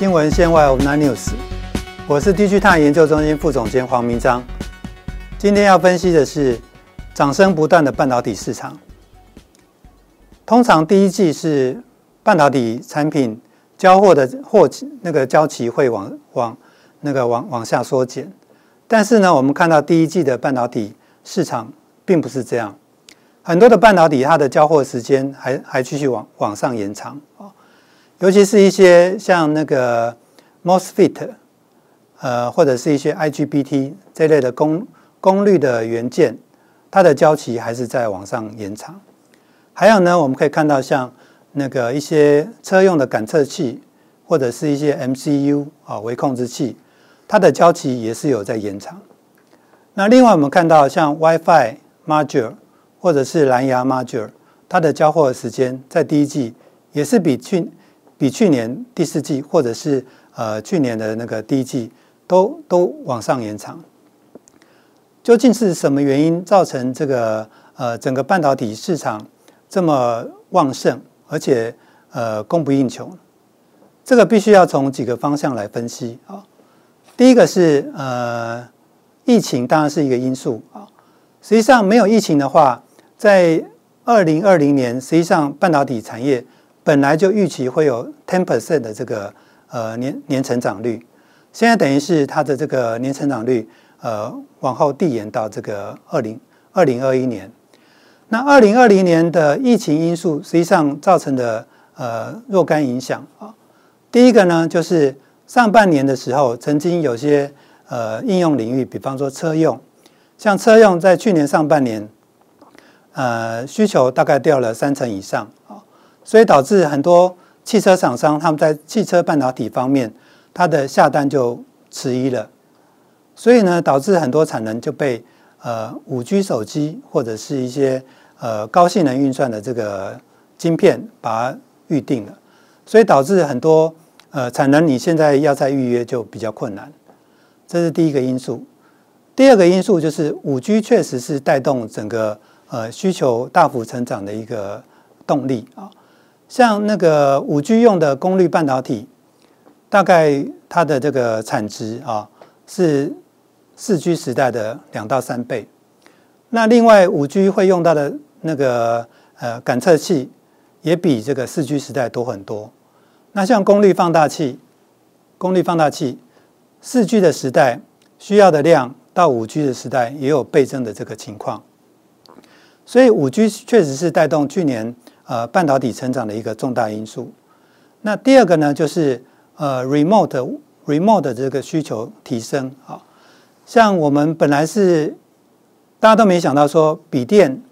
新闻线外 of Nine News，我是地区碳研究中心副总监黄明章。今天要分析的是涨升不断的半导体市场。通常第一季是半导体产品交货的货那个交期会往往那个往往下缩减，但是呢，我们看到第一季的半导体市场并不是这样，很多的半导体它的交货时间还还继续往往上延长啊。尤其是一些像那个 MOSFET，呃，或者是一些 IGBT 这类的功功率的元件，它的交期还是在往上延长。还有呢，我们可以看到像那个一些车用的感测器，或者是一些 MCU 啊微控制器，它的交期也是有在延长。那另外我们看到像 WiFi Module 或者是蓝牙 Module，它的交货时间在第一季也是比去比去年第四季，或者是呃去年的那个第一季，都都往上延长。究竟是什么原因造成这个呃整个半导体市场这么旺盛，而且呃供不应求？这个必须要从几个方向来分析啊。第一个是呃疫情，当然是一个因素啊。实际上没有疫情的话，在二零二零年，实际上半导体产业。本来就预期会有 ten percent 的这个呃年年成长率，现在等于是它的这个年成长率呃往后递延到这个二零二零二一年。那二零二零年的疫情因素实际上造成的呃若干影响啊。第一个呢，就是上半年的时候曾经有些呃应用领域，比方说车用，像车用在去年上半年呃需求大概掉了三成以上。所以导致很多汽车厂商他们在汽车半导体方面，它的下单就迟疑了。所以呢，导致很多产能就被呃五 G 手机或者是一些呃高性能运算的这个晶片把它预定了。所以导致很多呃产能你现在要再预约就比较困难。这是第一个因素。第二个因素就是五 G 确实是带动整个呃需求大幅成长的一个动力啊。像那个五 G 用的功率半导体，大概它的这个产值啊是四 G 时代的两到三倍。那另外五 G 会用到的那个呃感测器，也比这个四 G 时代多很多。那像功率放大器，功率放大器四 G 的时代需要的量，到五 G 的时代也有倍增的这个情况。所以五 G 确实是带动去年。呃，半导体成长的一个重大因素。那第二个呢，就是呃，remote remote 的这个需求提升啊。像我们本来是大家都没想到说，笔电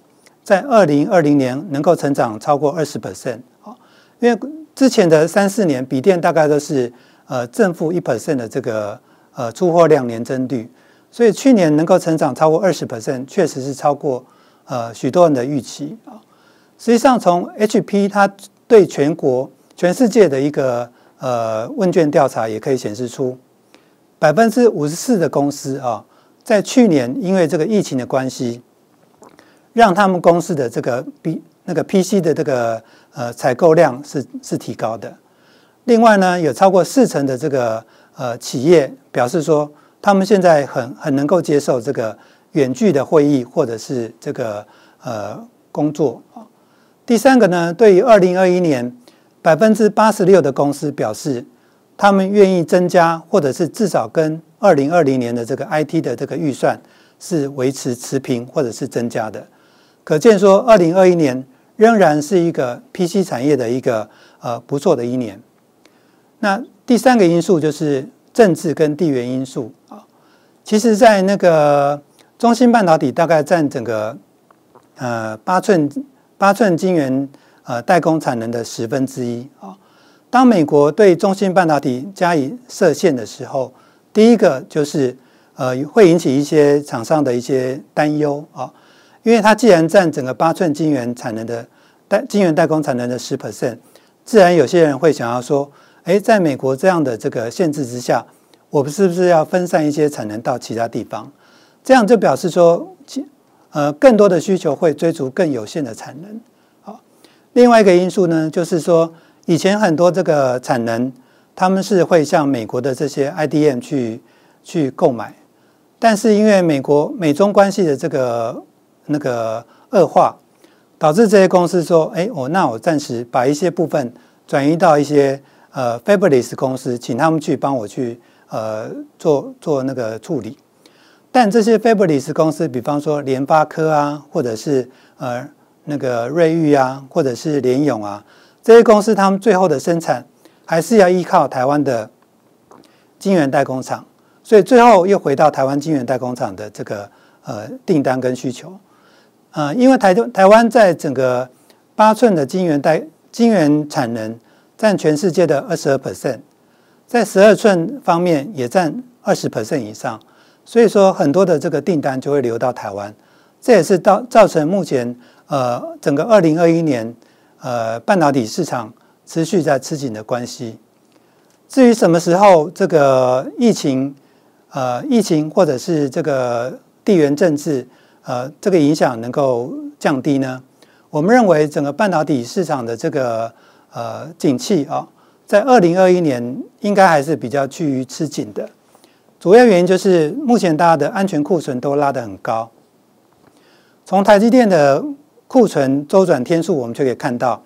在二零二零年能够成长超过二十 percent 啊，因为之前的三四年笔电大概都是呃正负一 percent 的这个呃出货量年增率，所以去年能够成长超过二十 percent，确实是超过呃许多人的预期啊。实际上，从 HP 它对全国、全世界的一个呃问卷调查也可以显示出，百分之五十四的公司啊，在去年因为这个疫情的关系，让他们公司的这个 B 那个 PC 的这个呃采购量是是提高的。另外呢，有超过四成的这个呃企业表示说，他们现在很很能够接受这个远距的会议或者是这个呃工作。第三个呢，对于二零二一年，百分之八十六的公司表示，他们愿意增加，或者是至少跟二零二零年的这个 IT 的这个预算是维持持平，或者是增加的。可见说，二零二一年仍然是一个 PC 产业的一个呃不错的一年。那第三个因素就是政治跟地缘因素啊。其实，在那个中芯半导体大概占整个呃八寸。八寸晶圆呃代工产能的十分之一啊。当美国对中芯半导体加以设限的时候，第一个就是呃会引起一些厂商的一些担忧啊，因为它既然占整个八寸晶圆产能的代晶圆代工产能的十 percent，自然有些人会想要说，哎，在美国这样的这个限制之下，我们是不是要分散一些产能到其他地方？这样就表示说。呃，更多的需求会追逐更有限的产能。好，另外一个因素呢，就是说以前很多这个产能，他们是会向美国的这些 IDM 去去购买，但是因为美国美中关系的这个那个恶化，导致这些公司说：“哎，我那我暂时把一些部分转移到一些呃 Fabless 公司，请他们去帮我去呃做做那个处理。”但这些 Fabless 公司，比方说联发科啊，或者是呃那个瑞昱啊，或者是联咏啊，这些公司他们最后的生产还是要依靠台湾的晶圆代工厂，所以最后又回到台湾晶圆代工厂的这个呃订单跟需求。呃，因为台台湾在整个八寸的晶圆代晶圆产能占全世界的二十二 percent，在十二寸方面也占二十 percent 以上，所以说很多的这个订单就会流到台湾，这也是到造成目前呃整个二零二一年呃半导体市场持续在吃紧的关系。至于什么时候这个疫情呃疫情或者是这个地缘政治。呃，这个影响能够降低呢？我们认为整个半导体市场的这个呃景气啊，在二零二一年应该还是比较趋于吃紧的。主要原因就是目前大家的安全库存都拉得很高。从台积电的库存周转天数，我们就可以看到，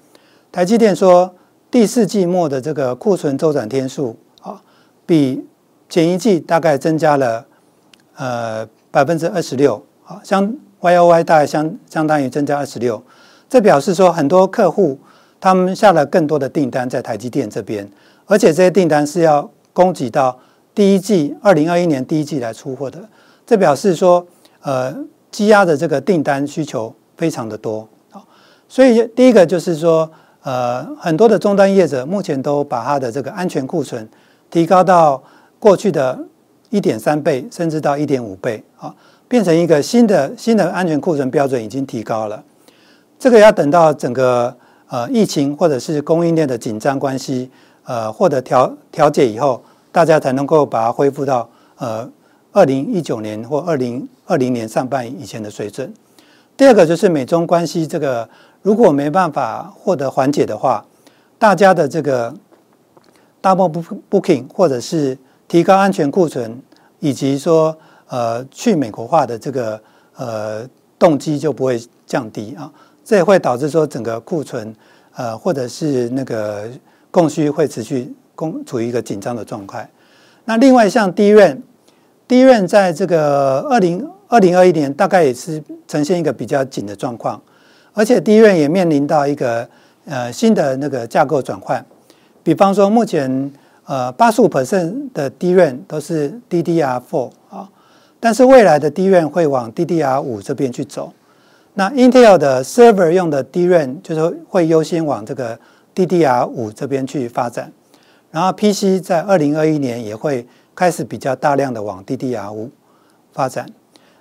台积电说第四季末的这个库存周转天数啊，比前一季大概增加了呃百分之二十六。相 Y O Y 大概相相当于增加二十六，这表示说很多客户他们下了更多的订单在台积电这边，而且这些订单是要供给到第一季二零二一年第一季来出货的，这表示说呃积压的这个订单需求非常的多啊，所以第一个就是说呃很多的终端业者目前都把它的这个安全库存提高到过去的一点三倍，甚至到一点五倍啊。变成一个新的新的安全库存标准已经提高了，这个要等到整个呃疫情或者是供应链的紧张关系呃获得调调节以后，大家才能够把它恢复到呃二零一九年或二零二零年上半以前的水准。第二个就是美中关系这个如果没办法获得缓解的话，大家的这个 double booking 或者是提高安全库存以及说。呃，去美国化的这个呃动机就不会降低啊，这也会导致说整个库存呃或者是那个供需会持续供处于一个紧张的状态。那另外像低润，低润在这个二零二零二一年大概也是呈现一个比较紧的状况，而且低润也面临到一个呃新的那个架构转换，比方说目前呃八十五 percent 的低润都是 DDR4 啊。但是未来的 DRAM 会往 DDR 五这边去走，那 Intel 的 server 用的 DRAM 就是会优先往这个 DDR 五这边去发展，然后 PC 在二零二一年也会开始比较大量的往 DDR 五发展。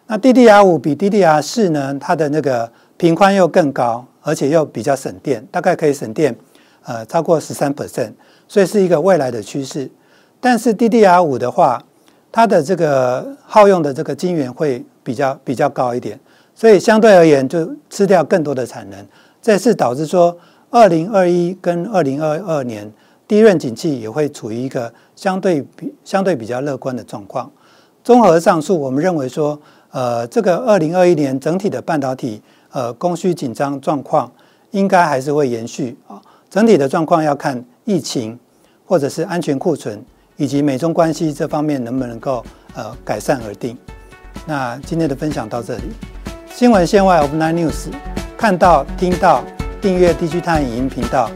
那 DDR 五比 DDR 四呢，它的那个频宽又更高，而且又比较省电，大概可以省电呃超过十三 percent，所以是一个未来的趋势。但是 DDR 五的话，它的这个耗用的这个晶圆会比较比较高一点，所以相对而言就吃掉更多的产能，这是导致说二零二一跟二零二二年低润景气也会处于一个相对比相对比较乐观的状况。综合上述，我们认为说，呃，这个二零二一年整体的半导体呃供需紧张状况应该还是会延续啊。整体的状况要看疫情或者是安全库存。以及美中关系这方面能不能够呃改善而定。那今天的分享到这里。新闻线外 of nine news，看到听到订阅 DG 探影音频道。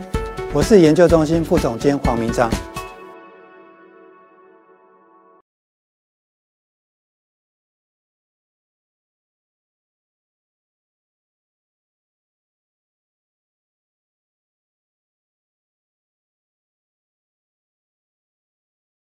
我是研究中心副总监黄明章。